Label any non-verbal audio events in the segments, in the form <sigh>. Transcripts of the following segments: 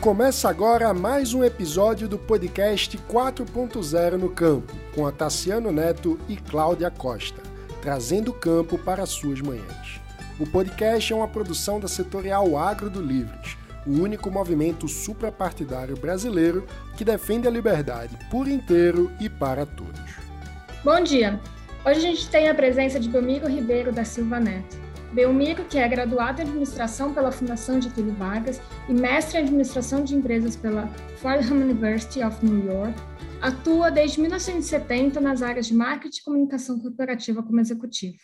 Começa agora mais um episódio do podcast 4.0 no Campo, com a Tassiano Neto e Cláudia Costa, trazendo o campo para suas manhãs. O podcast é uma produção da setorial Agro do Livres, o único movimento suprapartidário brasileiro que defende a liberdade por inteiro e para todos. Bom dia! Hoje a gente tem a presença de Domingo Ribeiro da Silva Neto. Belmiro, que é graduado em administração pela Fundação Getúlio Vargas e mestre em administração de empresas pela Fordham University of New York, atua desde 1970 nas áreas de marketing e comunicação corporativa como executivo.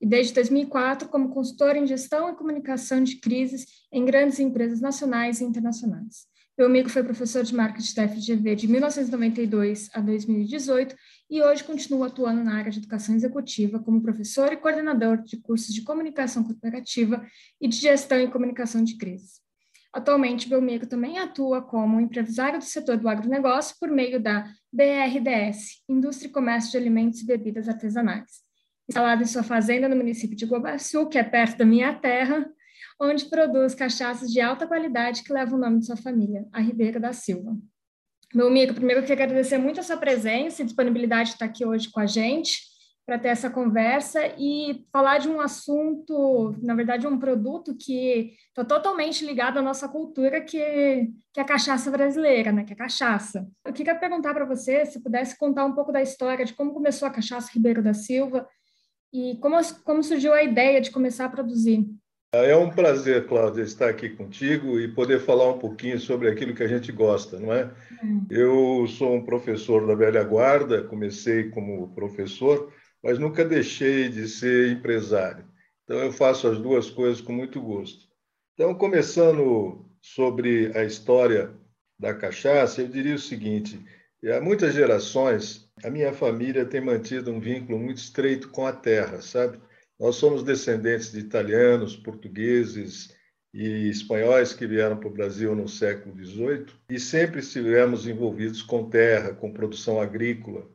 E desde 2004 como consultor em gestão e comunicação de crises em grandes empresas nacionais e internacionais. Belmiro foi professor de marketing da FGV de 1992 a 2018 e hoje continua atuando na área de educação executiva como professor e coordenador de cursos de comunicação corporativa e de gestão e comunicação de crise. Atualmente, Belmiro também atua como empresário do setor do agronegócio por meio da BRDS, Indústria e Comércio de Alimentos e Bebidas Artesanais. Instalado em sua fazenda no município de Guabaçu, que é perto da minha terra, onde produz cachaças de alta qualidade que levam o nome de sua família, a Ribeira da Silva. Meu amigo, primeiro eu queria agradecer muito a sua presença e disponibilidade de estar aqui hoje com a gente para ter essa conversa e falar de um assunto, na verdade, um produto que está totalmente ligado à nossa cultura, que, que é a cachaça brasileira, né? que é a cachaça. Eu queria perguntar para você se pudesse contar um pouco da história de como começou a cachaça Ribeiro da Silva e como, como surgiu a ideia de começar a produzir. É um prazer, Cláudia, estar aqui contigo e poder falar um pouquinho sobre aquilo que a gente gosta, não é? Hum. Eu sou um professor da velha guarda, comecei como professor, mas nunca deixei de ser empresário. Então, eu faço as duas coisas com muito gosto. Então, começando sobre a história da cachaça, eu diria o seguinte: há muitas gerações, a minha família tem mantido um vínculo muito estreito com a terra, sabe? Nós somos descendentes de italianos, portugueses e espanhóis que vieram para o Brasil no século XVIII e sempre estivemos envolvidos com terra, com produção agrícola.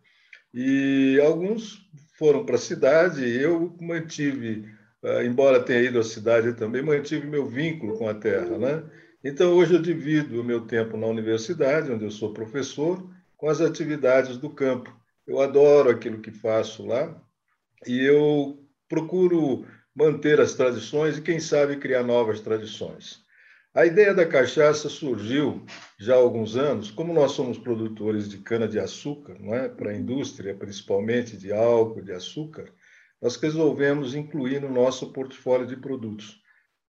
E alguns foram para a cidade e eu mantive, ah, embora tenha ido à cidade também, mantive meu vínculo com a terra, né? Então, hoje eu divido o meu tempo na universidade, onde eu sou professor, com as atividades do campo. Eu adoro aquilo que faço lá e eu procuro manter as tradições e, quem sabe, criar novas tradições. A ideia da cachaça surgiu já há alguns anos, como nós somos produtores de cana-de-açúcar, é? para a indústria, principalmente de álcool, de açúcar, nós resolvemos incluir no nosso portfólio de produtos.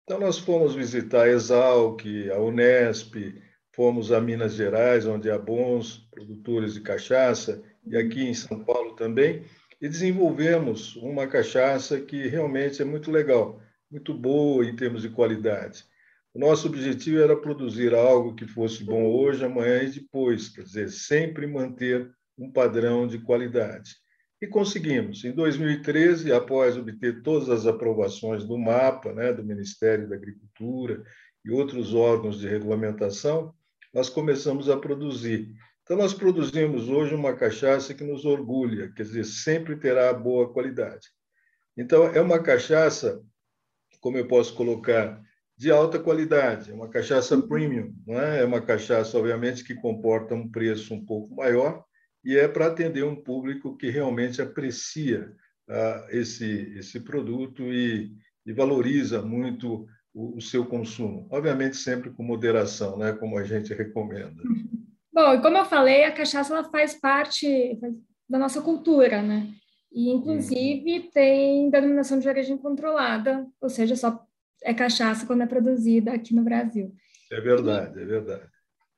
Então, nós fomos visitar a Exalc, a Unesp, fomos a Minas Gerais, onde há bons produtores de cachaça, e aqui em São Paulo também, e desenvolvemos uma cachaça que realmente é muito legal, muito boa em termos de qualidade. O nosso objetivo era produzir algo que fosse bom hoje, amanhã e depois, quer dizer, sempre manter um padrão de qualidade. E conseguimos. Em 2013, após obter todas as aprovações do MAPA, né, do Ministério da Agricultura e outros órgãos de regulamentação, nós começamos a produzir. Então, nós produzimos hoje uma cachaça que nos orgulha, quer dizer, sempre terá boa qualidade. Então, é uma cachaça, como eu posso colocar, de alta qualidade, é uma cachaça premium, não é? é uma cachaça, obviamente, que comporta um preço um pouco maior e é para atender um público que realmente aprecia ah, esse, esse produto e, e valoriza muito o, o, seu consumo. Obviamente, sempre com moderação, né? como a gente recomenda. <laughs> Bom, e como eu falei, a cachaça ela faz parte da nossa cultura, né? E, inclusive, uhum. tem denominação de origem controlada, ou seja, só é cachaça quando é produzida aqui no Brasil. É verdade, é verdade.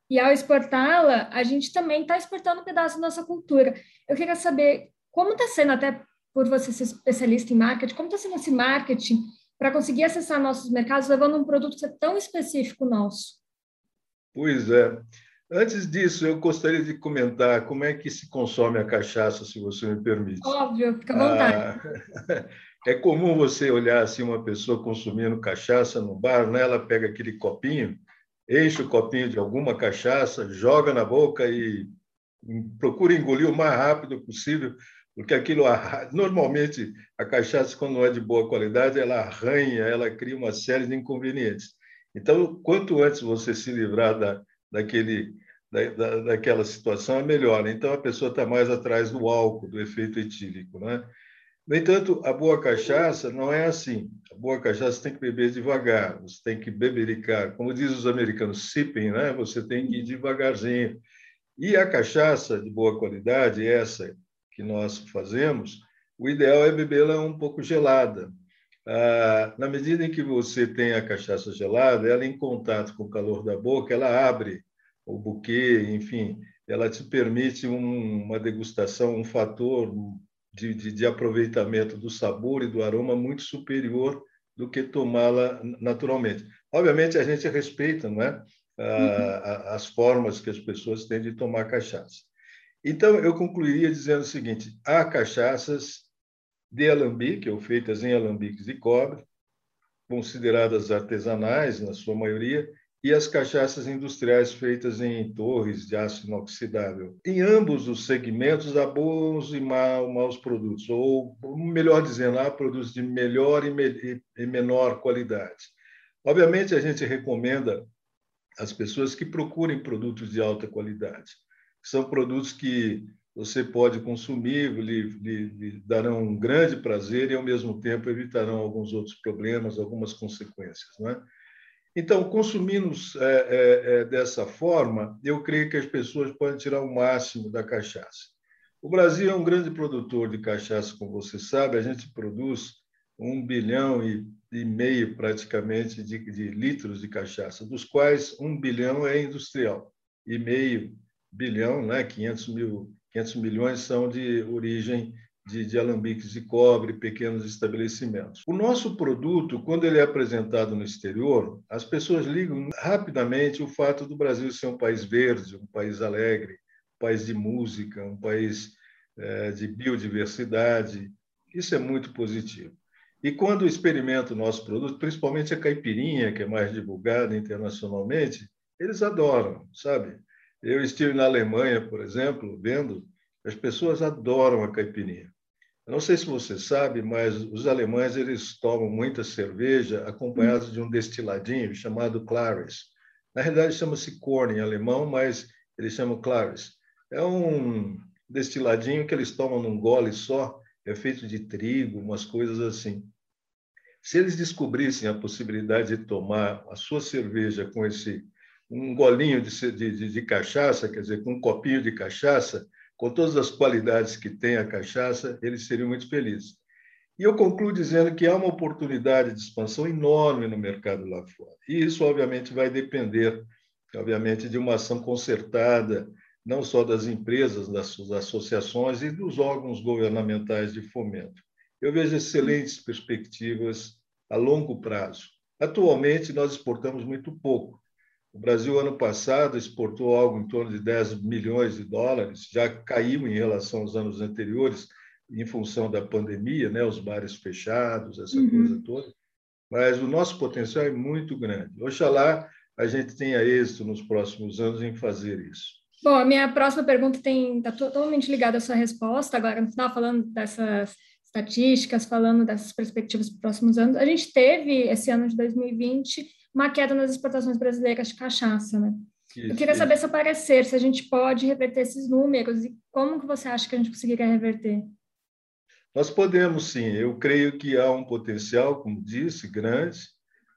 E ao exportá-la, a gente também está exportando um pedaço da nossa cultura. Eu queria saber como está sendo, até por você ser especialista em marketing, como está sendo esse marketing para conseguir acessar nossos mercados, levando um produto que é tão específico nosso? Pois é. Antes disso, eu gostaria de comentar como é que se consome a cachaça, se você me permite. Óbvio, fica à vontade. Ah, <laughs> é comum você olhar assim uma pessoa consumindo cachaça no bar, né? ela pega aquele copinho, enche o copinho de alguma cachaça, joga na boca e procura engolir o mais rápido possível, porque aquilo normalmente a cachaça quando não é de boa qualidade, ela arranha, ela cria uma série de inconvenientes. Então, quanto antes você se livrar da, daquele, da, da, daquela situação, é melhor. Então, a pessoa está mais atrás do álcool, do efeito etílico. Né? No entanto, a boa cachaça não é assim. A boa cachaça tem que beber devagar, você tem que bebericar. Como dizem os americanos, sipping, né? você tem que ir devagarzinho. E a cachaça de boa qualidade, essa que nós fazemos, o ideal é bebê-la um pouco gelada. Ah, na medida em que você tem a cachaça gelada, ela em contato com o calor da boca, ela abre o buquê, enfim, ela te permite um, uma degustação, um fator de, de, de aproveitamento do sabor e do aroma muito superior do que tomá-la naturalmente. Obviamente, a gente respeita não é? Uhum. as formas que as pessoas têm de tomar cachaça. Então, eu concluiria dizendo o seguinte: há cachaças de alambique, ou feitas em alambiques de cobre, consideradas artesanais, na sua maioria, e as cachaças industriais feitas em torres de aço inoxidável. Em ambos os segmentos há bons e maus produtos, ou melhor dizendo, há produtos de melhor e, me e menor qualidade. Obviamente, a gente recomenda às pessoas que procurem produtos de alta qualidade. São produtos que você pode consumir, lhe, lhe, lhe, darão um grande prazer e, ao mesmo tempo, evitarão alguns outros problemas, algumas consequências. Não é? Então, consumindo é, é, é, dessa forma, eu creio que as pessoas podem tirar o máximo da cachaça. O Brasil é um grande produtor de cachaça, como você sabe, a gente produz um bilhão e, e meio praticamente de, de, litros de cachaça, dos quais um bilhão é industrial e meio bilhão, né, 500, mil, 500 milhões são de origem de, de alambiques de cobre, pequenos estabelecimentos. O nosso produto, quando ele é apresentado no exterior, as pessoas ligam rapidamente o fato do Brasil ser um país verde, um país alegre, um país de música, um país é, de biodiversidade. Isso é muito positivo. E quando experimento o nosso produto, principalmente a caipirinha, que é mais divulgada internacionalmente, eles adoram, sabe? Eu estive na Alemanha, por exemplo, vendo, as pessoas adoram a caipirinha. Não sei se você sabe, mas os alemães eles tomam muita cerveja acompanhados de um destiladinho chamado Clares. Na realidade chama-se Korn em alemão, mas eles chamam Clares. É um destiladinho que eles tomam num gole só, é feito de trigo, umas coisas assim. Se eles descobrissem a possibilidade de tomar a sua cerveja com esse um golinho de, de, de, cachaça, quer dizer, com um copinho de cachaça, com todas as qualidades que tem a cachaça, eles seriam muito felizes. E eu concluo dizendo que há uma oportunidade de expansão enorme no mercado lá fora. E isso, obviamente, vai depender, obviamente, de uma ação concertada, não só das empresas, das associações e dos órgãos governamentais de fomento. Eu vejo excelentes perspectivas a longo prazo. Atualmente, nós exportamos muito pouco. O Brasil, ano passado, exportou algo em torno de 10 milhões de dólares, já caiu em relação aos anos anteriores, em função da pandemia, né? os bares fechados, essa uhum. coisa toda. Mas o nosso potencial é muito grande. Oxalá a gente tenha êxito nos próximos anos em fazer isso. Bom, a minha próxima pergunta está totalmente ligada à sua resposta. Agora, você estava falando dessas estatísticas, falando dessas perspectivas para os próximos anos. A gente teve, esse ano de 2020, uma queda nas exportações brasileiras de cachaça, né? Isso, Eu queria isso. saber seu parecer, se a gente pode reverter esses números e como que você acha que a gente conseguiria reverter? Nós podemos sim, eu creio que há um potencial, como disse, grande.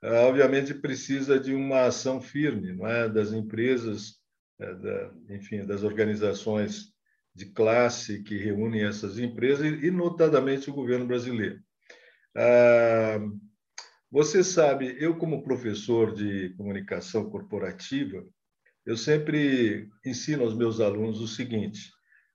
Ah, obviamente precisa de uma ação firme, não é, das empresas, é, da, enfim, das organizações de classe que reúnem essas empresas e, notadamente, o governo brasileiro. Ah, você sabe, eu como professor de comunicação corporativa, eu sempre ensino aos meus alunos o seguinte: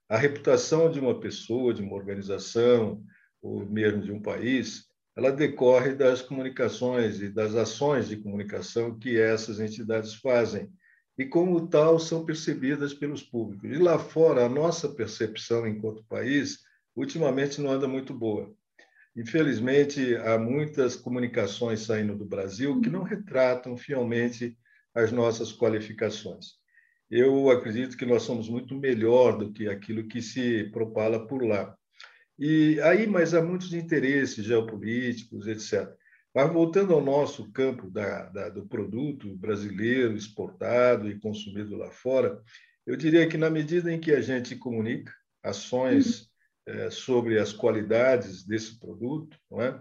a reputação de uma pessoa, de uma organização, ou mesmo de um país, ela decorre das comunicações e das ações de comunicação que essas entidades fazem e como tal são percebidas pelos públicos. E lá fora, a nossa percepção enquanto país ultimamente não anda muito boa. Infelizmente, há muitas comunicações saindo do Brasil que não retratam fielmente as nossas qualificações. Eu acredito que nós somos muito melhor do que aquilo que se propala por lá. E aí, mas há muitos interesses geopolíticos, etc. Mas voltando ao nosso campo da, da, do produto brasileiro exportado e consumido lá fora, eu diria que na medida em que a gente comunica ações sobre as qualidades desse produto, não é?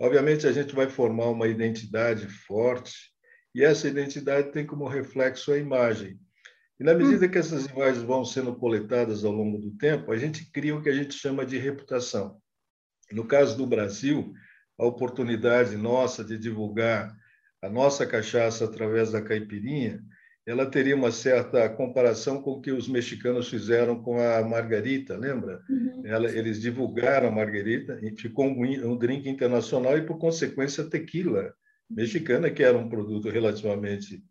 obviamente a gente vai formar uma identidade forte e essa identidade tem como reflexo a imagem. E na medida que essas imagens vão sendo coletadas ao longo do tempo, a gente cria o que a gente chama de reputação. No caso do Brasil, a oportunidade nossa de divulgar a nossa cachaça através da caipirinha, ela teria uma certa comparação com o que os mexicanos fizeram com a margarita, lembra? Uhum. Ela, eles divulgaram a margarita e ficou um, um drink internacional e, por consequência, a tequila mexicana, que era um produto relativamente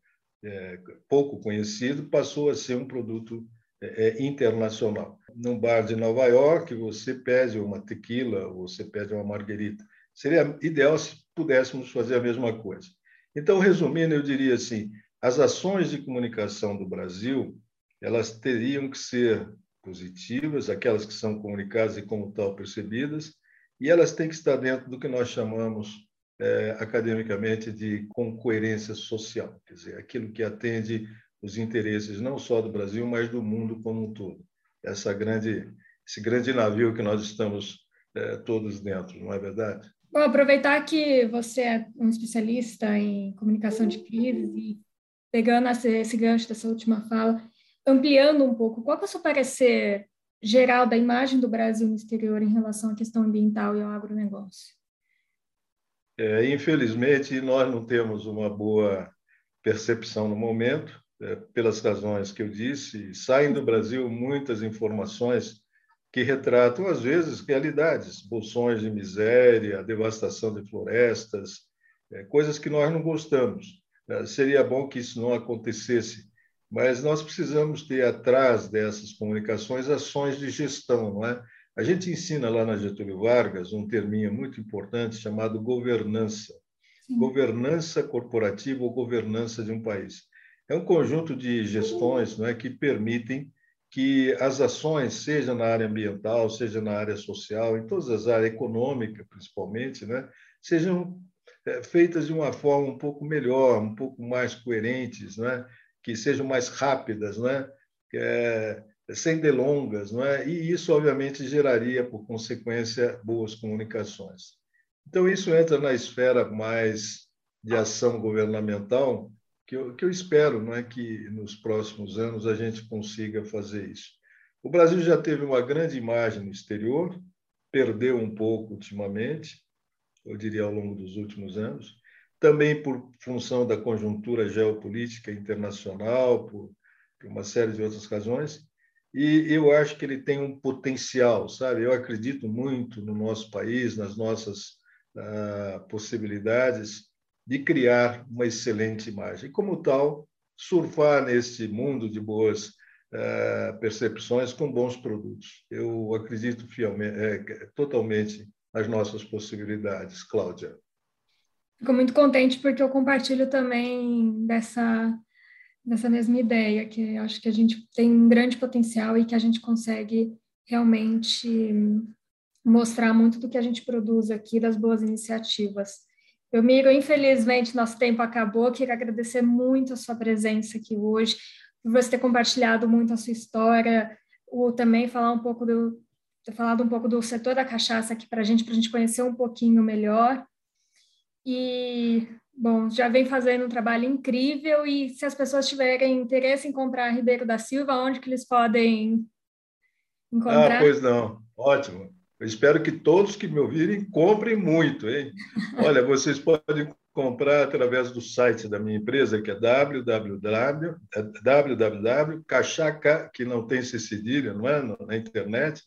é, pouco conhecido, passou a ser um produto é, é, internacional. Num bar de Nova York, você pede uma tequila, você pede uma margarita. Seria ideal se pudéssemos fazer a mesma coisa. Então, resumindo, eu diria assim: as ações de comunicação do Brasil, elas teriam que ser positivas, aquelas que são comunicadas e como tal percebidas, e elas têm que estar dentro do que nós chamamos é, academicamente de com coerência social, quer dizer, aquilo que atende os interesses não só do Brasil, mas do mundo como um todo. Essa grande, esse grande navio que nós estamos é, todos dentro, não é verdade? Bom, aproveitar que você é um especialista em comunicação de crise pegando esse gancho dessa última fala, ampliando um pouco, qual é o seu parecer geral da imagem do Brasil no exterior em relação à questão ambiental e ao agronegócio? É, infelizmente, nós não temos uma boa percepção no momento, é, pelas razões que eu disse. Saem do Brasil muitas informações que retratam, às vezes, realidades, bolsões de miséria, devastação de florestas, é, coisas que nós não gostamos. É, seria bom que isso não acontecesse, mas nós precisamos ter atrás dessas comunicações ações de gestão, não é? A gente ensina lá na Getúlio Vargas um terminho muito importante chamado governança. Sim. Governança corporativa ou governança de um país. É um conjunto de gestões não é, que permitem que as ações, seja na área ambiental, seja na área social, em todas as áreas, econômica principalmente, né, sejam feitas de uma forma um pouco melhor, um pouco mais coerentes, né, que sejam mais rápidas, né, é, sem delongas, não é? E isso, obviamente, geraria, por consequência, boas comunicações. Então, isso entra na esfera mais de ação governamental, que eu, que eu espero não é, que nos próximos anos a gente consiga fazer isso. O Brasil já teve uma grande imagem no exterior, perdeu um pouco ultimamente, eu diria ao longo dos últimos anos, também por função da conjuntura geopolítica internacional, por, por uma série de outras razões, e eu acho que ele tem um potencial, sabe? Eu acredito muito no nosso país, nas nossas uh, possibilidades de criar uma excelente imagem. E, como tal, surfar nesse mundo de boas uh, percepções com bons produtos. Eu acredito fielmente, é, totalmente nas nossas possibilidades, Cláudia. Fico muito contente porque eu compartilho também dessa nessa mesma ideia, que acho que a gente tem um grande potencial e que a gente consegue realmente mostrar muito do que a gente produz aqui, das boas iniciativas. Eu, Miro, infelizmente, nosso tempo acabou. Queria agradecer muito a sua presença aqui hoje, por você ter compartilhado muito a sua história, ou também falar um pouco do, ter falado um pouco do setor da cachaça aqui para a gente, para a gente conhecer um pouquinho melhor. E Bom, já vem fazendo um trabalho incrível e se as pessoas tiverem interesse em comprar Ribeiro da Silva, onde que eles podem encontrar? Ah, pois não. Ótimo. Eu espero que todos que me ouvirem comprem muito, hein? <laughs> Olha, vocês podem comprar através do site da minha empresa, que é www, cachaca, que não tem cedilha, não é? Na internet,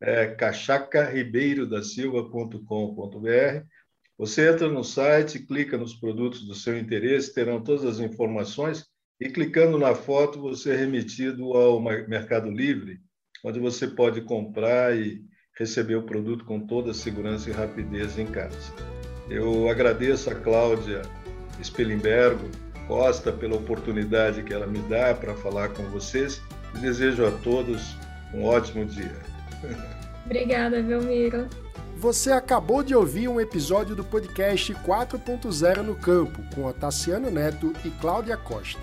é cachacaribeirodasilva.com.br você entra no site, clica nos produtos do seu interesse, terão todas as informações e clicando na foto você é remetido ao Mercado Livre, onde você pode comprar e receber o produto com toda a segurança e rapidez em casa. Eu agradeço a Cláudia Spelimbergo Costa pela oportunidade que ela me dá para falar com vocês e desejo a todos um ótimo dia. <laughs> Obrigada, Velmiro. Você acabou de ouvir um episódio do podcast 4.0 no Campo, com Tassiano Neto e Cláudia Costa.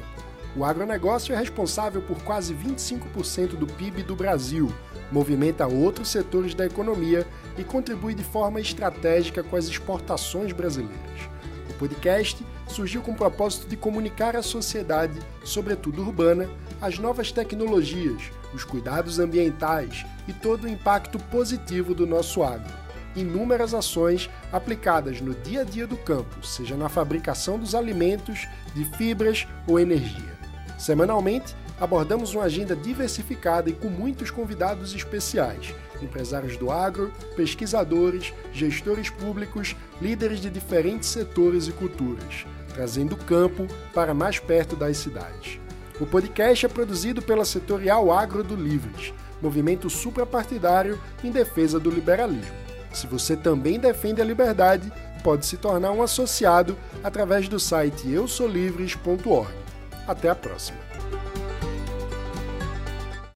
O agronegócio é responsável por quase 25% do PIB do Brasil, movimenta outros setores da economia e contribui de forma estratégica com as exportações brasileiras. O podcast surgiu com o propósito de comunicar à sociedade, sobretudo urbana, as novas tecnologias, os cuidados ambientais e todo o impacto positivo do nosso agro inúmeras ações aplicadas no dia a dia do campo, seja na fabricação dos alimentos, de fibras ou energia. Semanalmente, abordamos uma agenda diversificada e com muitos convidados especiais, empresários do agro, pesquisadores, gestores públicos, líderes de diferentes setores e culturas, trazendo o campo para mais perto das cidades. O podcast é produzido pela Setorial Agro do Livres, movimento suprapartidário em defesa do liberalismo. Se você também defende a liberdade, pode se tornar um associado através do site eusolivres.org. Até a próxima!